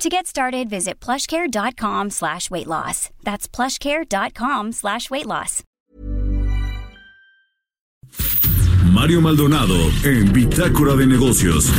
To get started, visit plushcare.com slash weight loss. That's plushcare.com slash weight loss. Mario Maldonado en Bitácora de Negocios.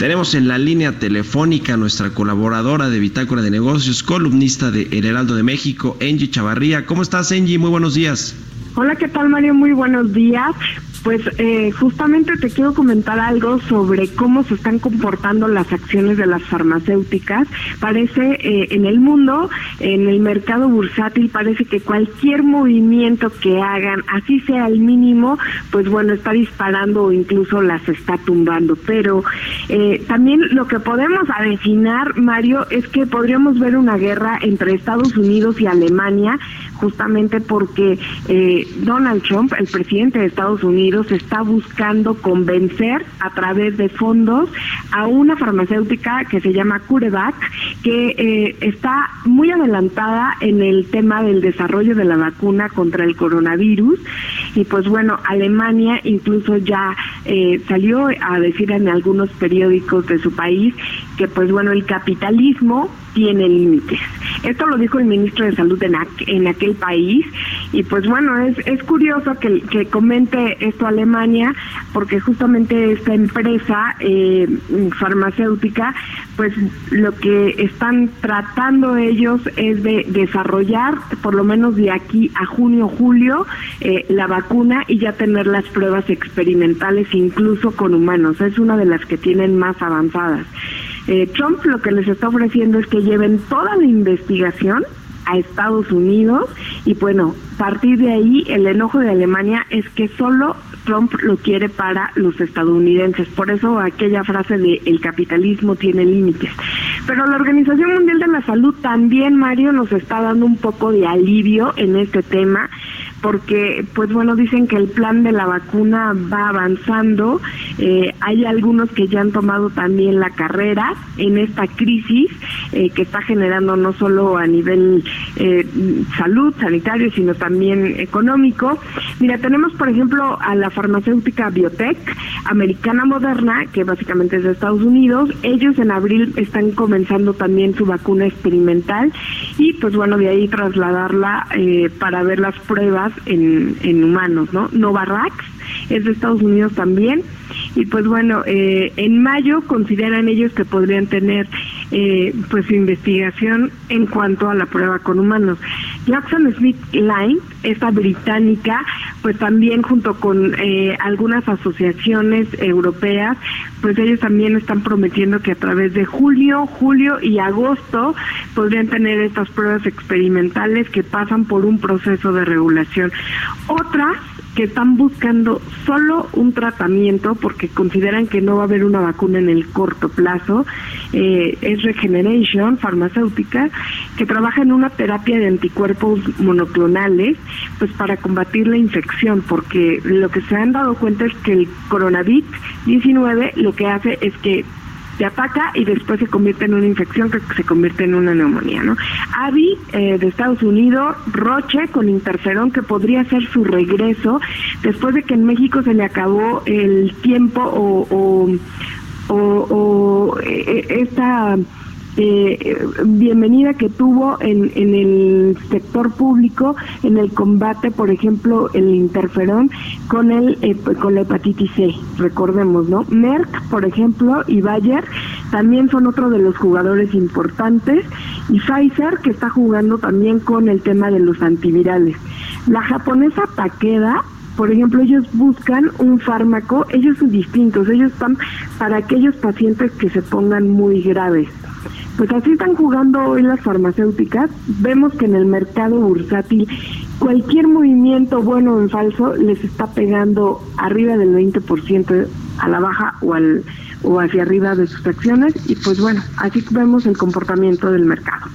Tenemos en la línea telefónica a nuestra colaboradora de Bitácora de Negocios, columnista de El Heraldo de México, Angie Chavarría. ¿Cómo estás, Angie? Muy buenos días. Hola, ¿qué tal, Mario? Muy buenos días. Pues eh, justamente te quiero comentar algo sobre cómo se están comportando las acciones de las farmacéuticas. Parece eh, en el mundo, en el mercado bursátil, parece que cualquier movimiento que hagan, así sea el mínimo, pues bueno, está disparando o incluso las está tumbando. Pero eh, también lo que podemos avecinar, Mario, es que podríamos ver una guerra entre Estados Unidos y Alemania, justamente porque Donald Trump, el presidente de Estados Unidos, está buscando convencer a través de fondos a una farmacéutica que se llama CureVac, que eh, está muy adelantada en el tema del desarrollo de la vacuna contra el coronavirus. Y pues bueno, Alemania incluso ya eh, salió a decir en algunos periódicos de su país que pues bueno, el capitalismo tiene límites. Esto lo dijo el ministro de Salud en, en aquel país y pues bueno, es, es curioso que, que comente esto Alemania porque justamente esta empresa eh, farmacéutica pues lo que están tratando ellos es de desarrollar por lo menos de aquí a junio julio eh, la vacuna y ya tener las pruebas experimentales incluso con humanos. Es una de las que tienen más avanzadas eh, Trump lo que les está ofreciendo es que lleven toda la investigación a Estados Unidos y bueno, a partir de ahí el enojo de Alemania es que solo Trump lo quiere para los estadounidenses. Por eso aquella frase de el capitalismo tiene límites. Pero la Organización Mundial de la Salud también, Mario, nos está dando un poco de alivio en este tema porque pues bueno dicen que el plan de la vacuna va avanzando. Eh, hay algunos que ya han tomado también la carrera en esta crisis eh, que está generando no solo a nivel eh, salud sanitario sino también económico mira tenemos por ejemplo a la farmacéutica biotech americana moderna que básicamente es de Estados Unidos ellos en abril están comenzando también su vacuna experimental y pues bueno de ahí trasladarla para ver las pruebas en, en humanos, ¿no? Novavax es de Estados Unidos también. Y pues bueno, eh, en mayo consideran ellos que podrían tener eh, pues investigación en cuanto a la prueba con humanos. Jackson Smith Line, esta británica, pues también junto con eh, algunas asociaciones europeas, pues ellos también están prometiendo que a través de julio, julio y agosto podrían tener estas pruebas experimentales que pasan por un proceso de regulación. Otras que están buscando solo un tratamiento porque consideran que no va a haber una vacuna en el corto plazo. Eh, es Regeneration Farmacéutica, que trabaja en una terapia de anticuerpos monoclonales, pues para combatir la infección, porque lo que se han dado cuenta es que el coronavirus 19 lo que hace es que te ataca y después se convierte en una infección que se convierte en una neumonía, ¿no? Avi eh, de Estados Unidos, Roche con interferón que podría ser su regreso después de que en México se le acabó el tiempo o, o, o, o eh, esta eh, bienvenida que tuvo en, en el sector público en el combate, por ejemplo, el interferón con el eh, con la hepatitis C, recordemos, ¿no? Merck, por ejemplo, y Bayer también son otro de los jugadores importantes y Pfizer que está jugando también con el tema de los antivirales. La japonesa Takeda por ejemplo, ellos buscan un fármaco, ellos son distintos, ellos están para aquellos pacientes que se pongan muy graves. Pues así están jugando hoy las farmacéuticas. Vemos que en el mercado bursátil cualquier movimiento bueno o en falso les está pegando arriba del 20% a la baja o al o hacia arriba de sus acciones y pues bueno, así vemos el comportamiento del mercado.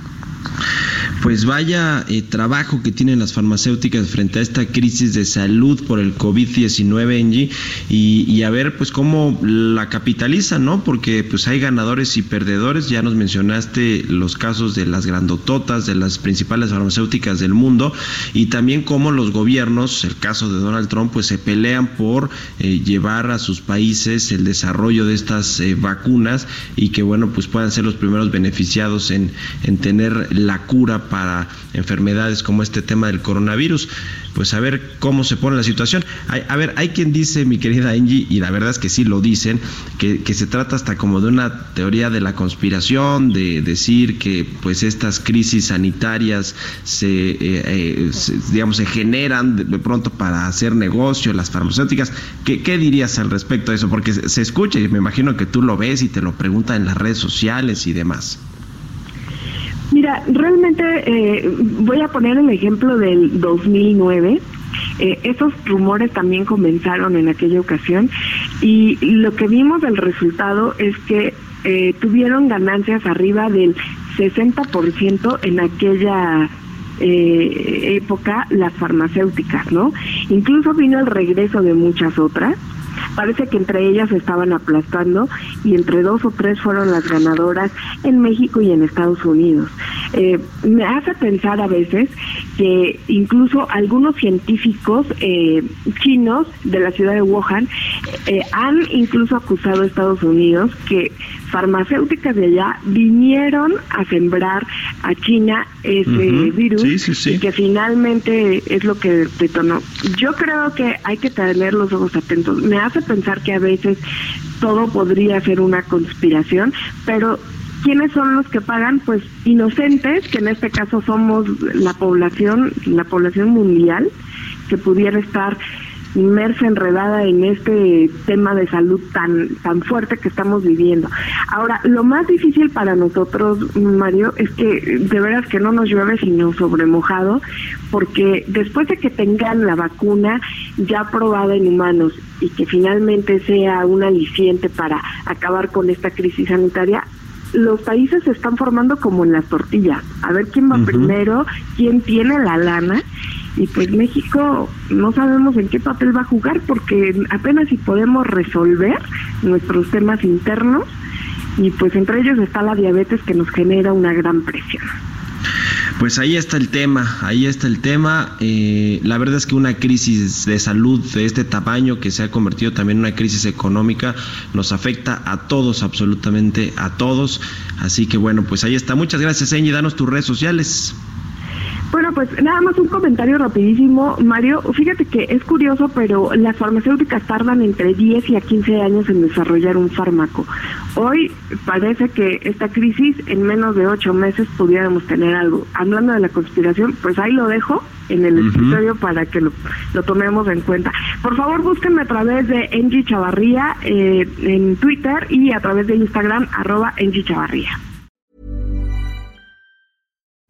Pues vaya eh, trabajo que tienen las farmacéuticas frente a esta crisis de salud por el COVID-19, Angie, y, y, a ver pues cómo la capitalizan, ¿no? Porque pues hay ganadores y perdedores, ya nos mencionaste los casos de las grandototas, de las principales farmacéuticas del mundo, y también cómo los gobiernos, el caso de Donald Trump, pues se pelean por eh, llevar a sus países el desarrollo de estas eh, vacunas y que bueno pues puedan ser los primeros beneficiados en, en tener la cura para enfermedades como este tema del coronavirus. Pues a ver cómo se pone la situación. Hay, a ver, hay quien dice, mi querida Angie, y la verdad es que sí lo dicen, que, se trata hasta como de una teoría de la conspiración, de decir que pues estas crisis sanitarias se, eh, eh, se digamos, se generan de, pronto para hacer negocio, las farmacéuticas. ¿Qué, ¿Qué, dirías al respecto de eso? Porque se, se escucha y me imagino que tú lo ves y te lo preguntan en las redes sociales y demás. Mira, realmente eh, voy a poner el ejemplo del 2009. Eh, esos rumores también comenzaron en aquella ocasión y lo que vimos del resultado es que eh, tuvieron ganancias arriba del 60% en aquella eh, época las farmacéuticas, ¿no? Incluso vino el regreso de muchas otras. Parece que entre ellas estaban aplastando y entre dos o tres fueron las ganadoras en México y en Estados Unidos. Eh, me hace pensar a veces que incluso algunos científicos eh, chinos de la ciudad de Wuhan eh, han incluso acusado a Estados Unidos que farmacéuticas de allá vinieron a sembrar a China ese uh -huh. virus sí, sí, sí. y que finalmente es lo que detonó. Yo creo que hay que tener los ojos atentos. Me hace pensar que a veces todo podría ser una conspiración, pero ¿quiénes son los que pagan? Pues inocentes, que en este caso somos la población, la población mundial, que pudiera estar inmersa, enredada en este tema de salud tan, tan fuerte que estamos viviendo. Ahora, lo más difícil para nosotros, Mario, es que de veras que no nos llueve sino sobre mojado, porque después de que tengan la vacuna ya probada en humanos y que finalmente sea un aliciente para acabar con esta crisis sanitaria, los países se están formando como en las tortillas. A ver quién va uh -huh. primero, quién tiene la lana y pues México no sabemos en qué papel va a jugar porque apenas si podemos resolver nuestros temas internos y pues entre ellos está la diabetes que nos genera una gran presión. Pues ahí está el tema, ahí está el tema. Eh, la verdad es que una crisis de salud de este tamaño que se ha convertido también en una crisis económica nos afecta a todos, absolutamente a todos. Así que bueno, pues ahí está. Muchas gracias, Eñi. Danos tus redes sociales. Bueno, pues nada más un comentario rapidísimo, Mario. Fíjate que es curioso, pero las farmacéuticas tardan entre 10 y a 15 años en desarrollar un fármaco. Hoy parece que esta crisis en menos de 8 meses pudiéramos tener algo. Hablando de la conspiración, pues ahí lo dejo en el uh -huh. escritorio para que lo, lo, tomemos en cuenta. Por favor, búsquenme a través de Engie Chavarría eh, en Twitter y a través de Instagram, arroba Engie Chavarría.